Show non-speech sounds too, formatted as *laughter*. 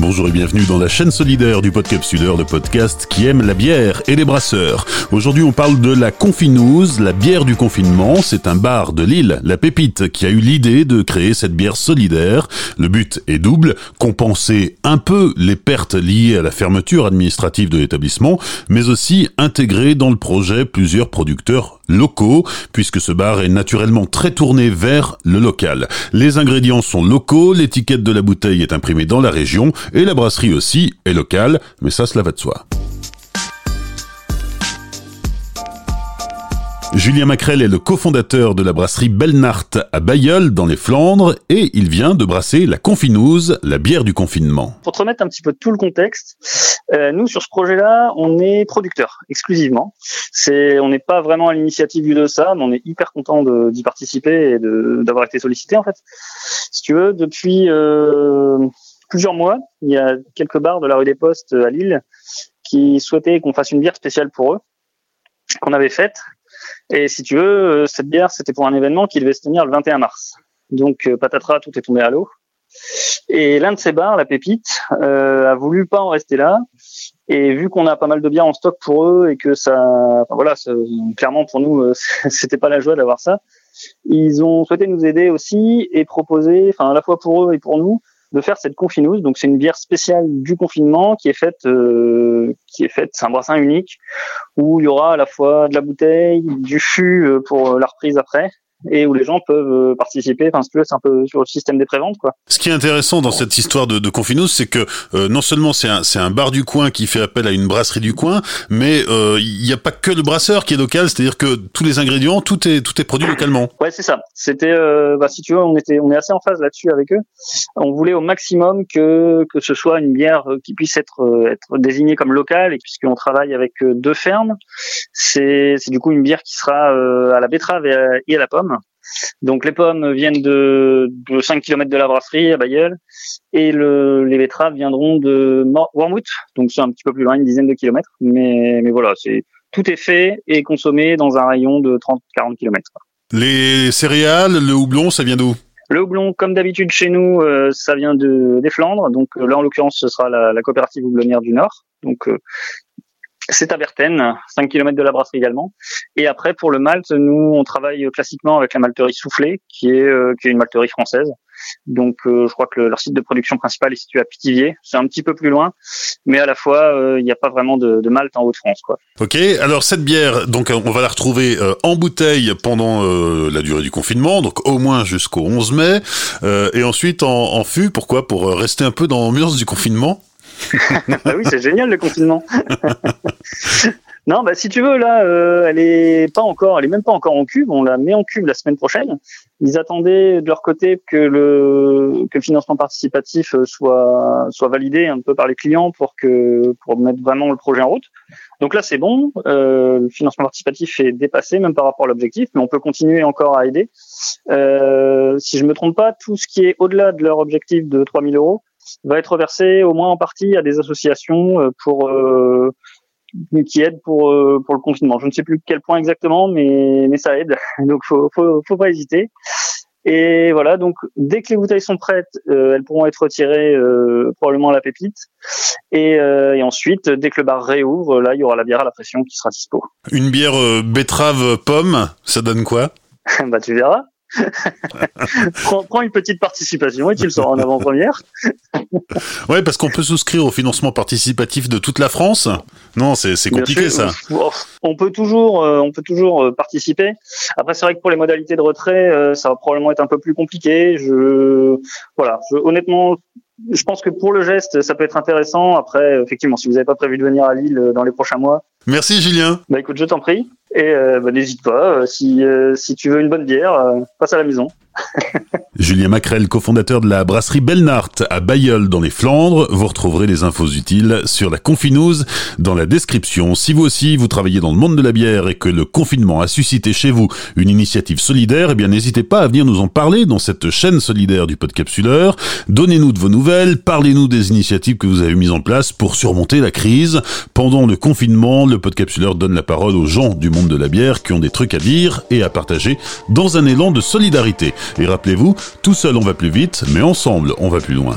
Bonjour et bienvenue dans la chaîne solidaire du Podcapsuleur, le podcast qui aime la bière et les brasseurs. Aujourd'hui, on parle de la Confinouze, la bière du confinement. C'est un bar de Lille, la Pépite, qui a eu l'idée de créer cette bière solidaire. Le but est double, compenser un peu les pertes liées à la fermeture administrative de l'établissement, mais aussi intégrer dans le projet plusieurs producteurs locaux, puisque ce bar est naturellement très tourné vers le local. Les ingrédients sont locaux, l'étiquette de la bouteille est imprimée dans la région, et la brasserie aussi est locale, mais ça cela va de soi. Julien Macrel est le cofondateur de la brasserie Belnart à Bayeul dans les Flandres et il vient de brasser la Confinouze, la bière du confinement. Pour te remettre un petit peu tout le contexte, euh, nous sur ce projet-là, on est producteur exclusivement. On n'est pas vraiment à l'initiative du de mais on est hyper content d'y participer et d'avoir été sollicité en fait. Si tu veux, depuis euh, plusieurs mois, il y a quelques bars de la rue des Postes à Lille qui souhaitaient qu'on fasse une bière spéciale pour eux qu'on avait faite et si tu veux, euh, cette bière, c'était pour un événement qui devait se tenir le 21 mars. Donc, euh, patatras, tout est tombé à l'eau. Et l'un de ces bars, la Pépite, euh, a voulu pas en rester là. Et vu qu'on a pas mal de bières en stock pour eux et que ça, enfin voilà, clairement pour nous, euh, *laughs* c'était pas la joie d'avoir ça. Ils ont souhaité nous aider aussi et proposer, enfin à la fois pour eux et pour nous, de faire cette confinouze. Donc c'est une bière spéciale du confinement qui est faite, euh, qui est faite, c'est un brassin unique où il y aura à la fois de la bouteille, du fût euh, pour la reprise après, et où les gens peuvent euh, participer. Enfin, si tu veux, c'est un peu sur le système des préventes, quoi. Ce qui est intéressant dans cette histoire de, de Confinous, c'est que euh, non seulement c'est un, c'est un bar du coin qui fait appel à une brasserie du coin, mais euh, il n'y a pas que le brasseur qui est local, c'est-à-dire que tous les ingrédients, tout est tout est produit localement. Ouais, c'est ça. C'était, bah, si tu veux, on était, on est assez en phase là-dessus avec eux. On voulait au maximum que que ce soit une bière qui puisse être être désignée comme locale, et puisqu'on travaille avec deux fermes, c'est c'est du coup une bière qui sera à la betterave et à la pomme. Donc les pommes viennent de, de 5 km de la brasserie à Bayeul et le, les betteraves viendront de Wormwood, donc c'est un petit peu plus loin, une dizaine de kilomètres. Mais, mais voilà, c'est tout est fait et consommé dans un rayon de 30-40 km. Les céréales, le houblon, ça vient d'où? Le houblon, comme d'habitude chez nous, euh, ça vient de, des Flandres. Donc là, en l'occurrence, ce sera la, la coopérative houblonnière du Nord. Donc euh, c'est à Berthen, 5 km de la brasserie également. Et après, pour le malt, nous, on travaille classiquement avec la malterie Soufflé, qui est, euh, qui est une malterie française. Donc, euh, je crois que leur site de production principal est situé à Pithiviers. C'est un petit peu plus loin, mais à la fois, euh, il n'y a pas vraiment de, de malt en Haute-France. Quoi. Ok, alors cette bière, donc on va la retrouver en bouteille pendant la durée du confinement, donc au moins jusqu'au 11 mai, et ensuite en, en fût. Pourquoi? Pour rester un peu dans l'ambiance du confinement? *laughs* bah oui, c'est génial le confinement. *laughs* non, bah si tu veux, là, euh, elle est pas encore, elle est même pas encore en cube. On la met en cube la semaine prochaine. Ils attendaient de leur côté que le que le financement participatif euh, soit soit validé un peu par les clients pour que pour mettre vraiment le projet en route. Donc là, c'est bon. Euh, le financement participatif est dépassé même par rapport à l'objectif, mais on peut continuer encore à aider. Euh, si je me trompe pas, tout ce qui est au-delà de leur objectif de 3000 euros va être versé au moins en partie à des associations euh, pour euh, qui aident pour euh, pour le confinement. Je ne sais plus quel point exactement, mais mais ça aide. *laughs* Donc faut faut faut pas hésiter. Et voilà, donc dès que les bouteilles sont prêtes, elles pourront être retirées probablement à la pépite. Et, et, ensuite, dès que le bar réouvre, là, il y aura la bière à la pression qui sera dispo. Une bière betterave pomme, ça donne quoi? *laughs* Bah tu verras. *laughs* prends, une petite participation et tu le sors en avant-première. *laughs* ouais, parce qu'on peut souscrire au financement participatif de toute la France. Non, c'est compliqué ça. On peut toujours, euh, on peut toujours euh, participer. Après, c'est vrai que pour les modalités de retrait, euh, ça va probablement être un peu plus compliqué. Je, voilà, honnêtement, je pense que pour le geste, ça peut être intéressant. Après, effectivement, si vous n'avez pas prévu de venir à Lille dans les prochains mois. Merci Julien. Bah écoute, je t'en prie. Et euh, bah, n'hésite pas, euh, si, euh, si tu veux une bonne bière, passe à la maison. *laughs* Julien Macrel, cofondateur de la brasserie Belnart à Bayeul dans les Flandres. Vous retrouverez les infos utiles sur la Confinouze dans la description. Si vous aussi vous travaillez dans le monde de la bière et que le confinement a suscité chez vous une initiative solidaire, eh bien n'hésitez pas à venir nous en parler dans cette chaîne solidaire du Podcapsuleur. Donnez-nous de vos nouvelles, parlez-nous des initiatives que vous avez mises en place pour surmonter la crise. Pendant le confinement, le Podcapsuleur donne la parole aux gens du monde de la bière qui ont des trucs à dire et à partager dans un élan de solidarité. Et rappelez-vous, tout seul on va plus vite, mais ensemble on va plus loin.